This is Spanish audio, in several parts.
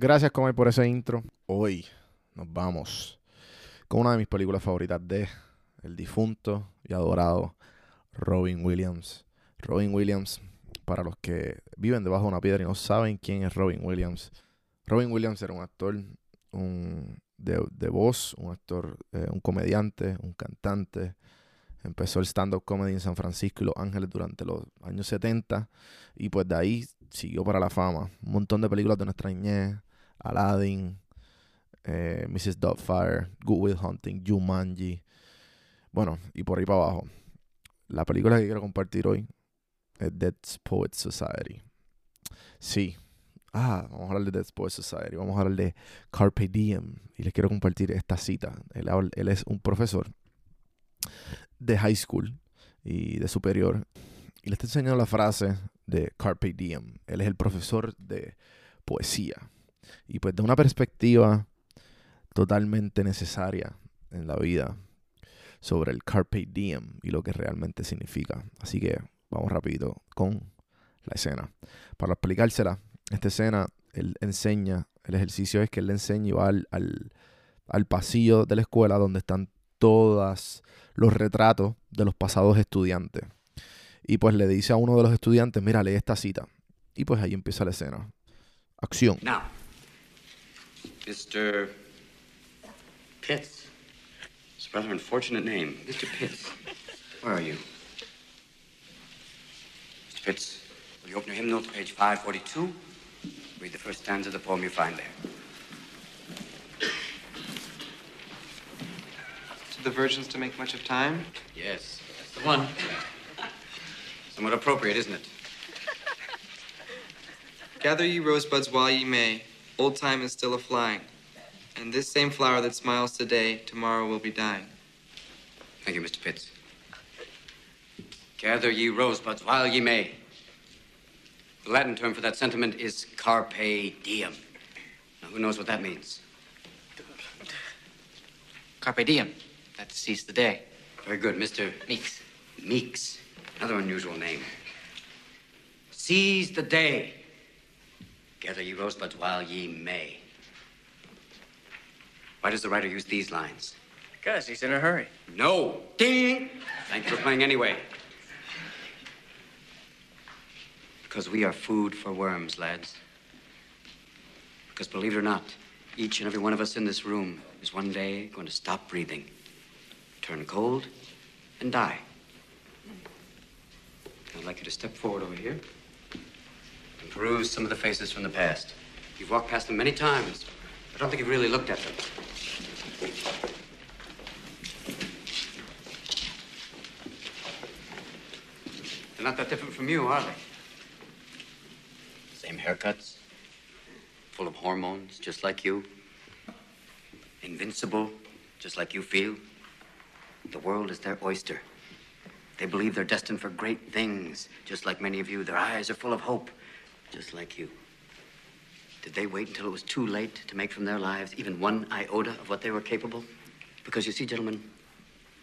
Gracias, Comay, por ese intro. Hoy nos vamos con una de mis películas favoritas de el difunto y adorado Robin Williams. Robin Williams, para los que viven debajo de una piedra y no saben quién es Robin Williams. Robin Williams era un actor un, de, de voz, un actor, eh, un comediante, un cantante. Empezó el stand-up comedy en San Francisco y Los Ángeles durante los años 70 y pues de ahí siguió para la fama. Un montón de películas de nuestra niñez, Aladdin, eh, Mrs. Doubtfire, Good Will Hunting, Jumanji. Bueno, y por ahí para abajo. La película que quiero compartir hoy es Dead Poets Society. Sí. Ah, vamos a hablar de Dead Poets Society. Vamos a hablar de Carpe Diem. Y les quiero compartir esta cita. Él, él es un profesor de high school y de superior. Y le está enseñando la frase de Carpe Diem. Él es el profesor de poesía. Y pues de una perspectiva totalmente necesaria en la vida sobre el Carpe Diem y lo que realmente significa. Así que vamos rapidito con la escena. Para explicársela, esta escena, él enseña, el ejercicio es que él le enseña y va al, al, pasillo de la escuela donde están todos los retratos de los pasados estudiantes. Y pues le dice a uno de los estudiantes, mira, lee esta cita. Y pues ahí empieza la escena. Acción. Mr. Pitts. It's a rather unfortunate name. Mr. Pitts. Where are you? Mr. Pitts, will you open your hymn note to page 542? Read the first stanza of the poem you find there. To the virgins to make much of time? Yes, that's the one. Somewhat appropriate, isn't it? Gather ye rosebuds while ye may. Old time is still a flying. And this same flower that smiles today, tomorrow will be dying. Thank you, Mr. Pitts. Gather ye rosebuds while ye may. The Latin term for that sentiment is carpe diem. Now, who knows what that means? Carpe diem. That seize the day. Very good, Mr. Meeks. Meeks. Another unusual name. Seize the day. Gather ye rosebuds while ye may. Why does the writer use these lines? Because he's in a hurry. No. Ding! Thank you for playing anyway. Because we are food for worms, lads. Because believe it or not, each and every one of us in this room is one day going to stop breathing, turn cold, and die. I'd like you to step forward over here and peruse some of the faces from the past. You've walked past them many times, I don't think you've really looked at them. They're not that different from you, are they? Same haircuts, full of hormones, just like you. Invincible, just like you feel. The world is their oyster. They believe they're destined for great things, just like many of you. Their eyes are full of hope, just like you. Did they wait until it was too late to make from their lives even one iota of what they were capable? Because you see, gentlemen,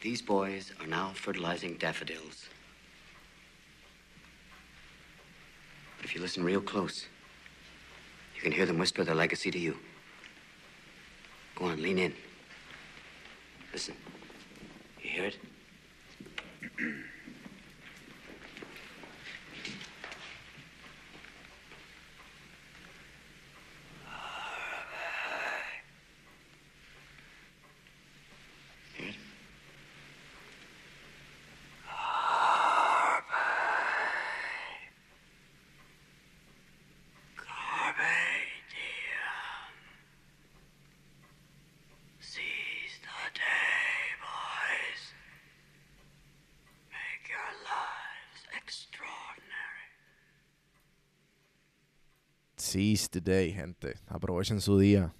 these boys are now fertilizing daffodils. But if you listen real close, you can hear them whisper their legacy to you. Go on, lean in. Listen. You hear it? Seize the day, gente. Aprovechen su día.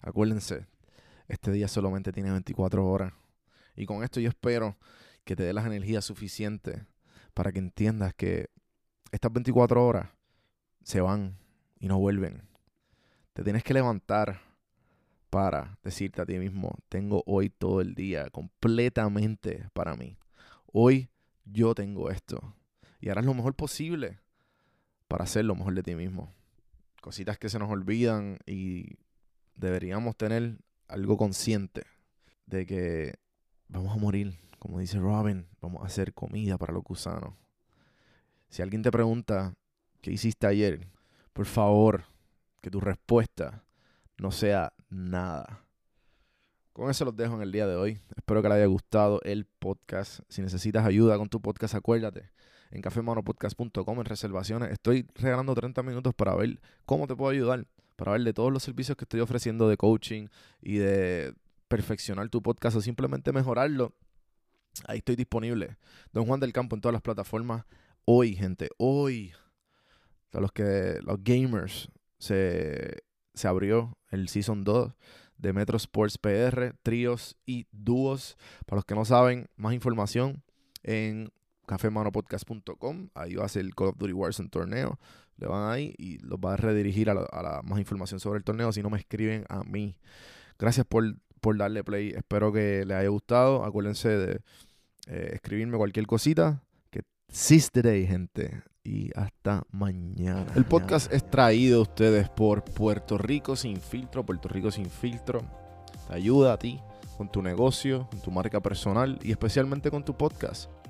Acuérdense, este día solamente tiene 24 horas. Y con esto yo espero que te dé las energías suficientes para que entiendas que estas 24 horas se van y no vuelven. Te tienes que levantar para decirte a ti mismo, tengo hoy todo el día completamente para mí. Hoy yo tengo esto. Y harás lo mejor posible para hacer lo mejor de ti mismo. Cositas que se nos olvidan y deberíamos tener algo consciente de que vamos a morir. Como dice Robin, vamos a hacer comida para los gusanos. Si alguien te pregunta qué hiciste ayer, por favor, que tu respuesta no sea nada. Con eso los dejo en el día de hoy. Espero que les haya gustado el podcast. Si necesitas ayuda con tu podcast, acuérdate en cafemanopodcast.com en reservaciones. Estoy regalando 30 minutos para ver cómo te puedo ayudar, para ver de todos los servicios que estoy ofreciendo de coaching y de perfeccionar tu podcast o simplemente mejorarlo. Ahí estoy disponible. Don Juan del Campo en todas las plataformas. Hoy, gente, hoy, a los que los gamers se, se abrió el Season 2 de Metro Sports PR, tríos y dúos. Para los que no saben, más información en cafemanopodcast.com. Ahí va a ser el Call of Duty Warzone torneo. Le van ahí y los va a redirigir a la, más información sobre el torneo. Si no me escriben a mí. Gracias por, por darle play. Espero que les haya gustado. Acuérdense de eh, escribirme cualquier cosita. Que seize the day, gente. Y hasta mañana. El podcast es traído a ustedes por Puerto Rico Sin Filtro. Puerto Rico Sin Filtro. Te ayuda a ti con tu negocio, con tu marca personal y especialmente con tu podcast.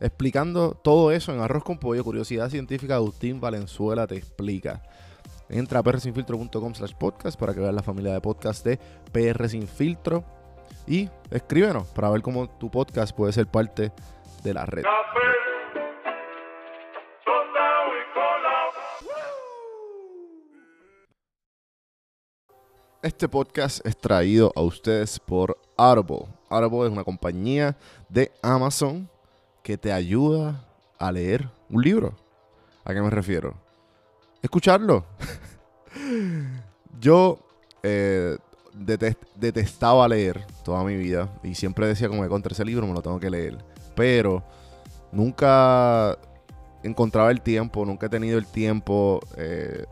explicando todo eso en Arroz con Pollo, Curiosidad Científica, Agustín Valenzuela te explica. Entra a prsinfiltro.com slash podcast para que veas la familia de podcast de PR Sin Filtro y escríbenos para ver cómo tu podcast puede ser parte de la red. Este podcast es traído a ustedes por Audible. Audible es una compañía de Amazon que te ayuda a leer un libro. ¿A qué me refiero? Escucharlo. Yo eh, detestaba leer toda mi vida y siempre decía como que contra ese libro me lo tengo que leer. Pero nunca encontraba el tiempo, nunca he tenido el tiempo. Eh,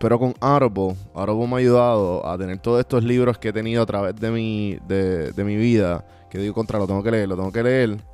pero con Audible, Audible me ha ayudado a tener todos estos libros que he tenido a través de mi, de mi vida. Que digo contra, lo tengo que leer, lo tengo que leer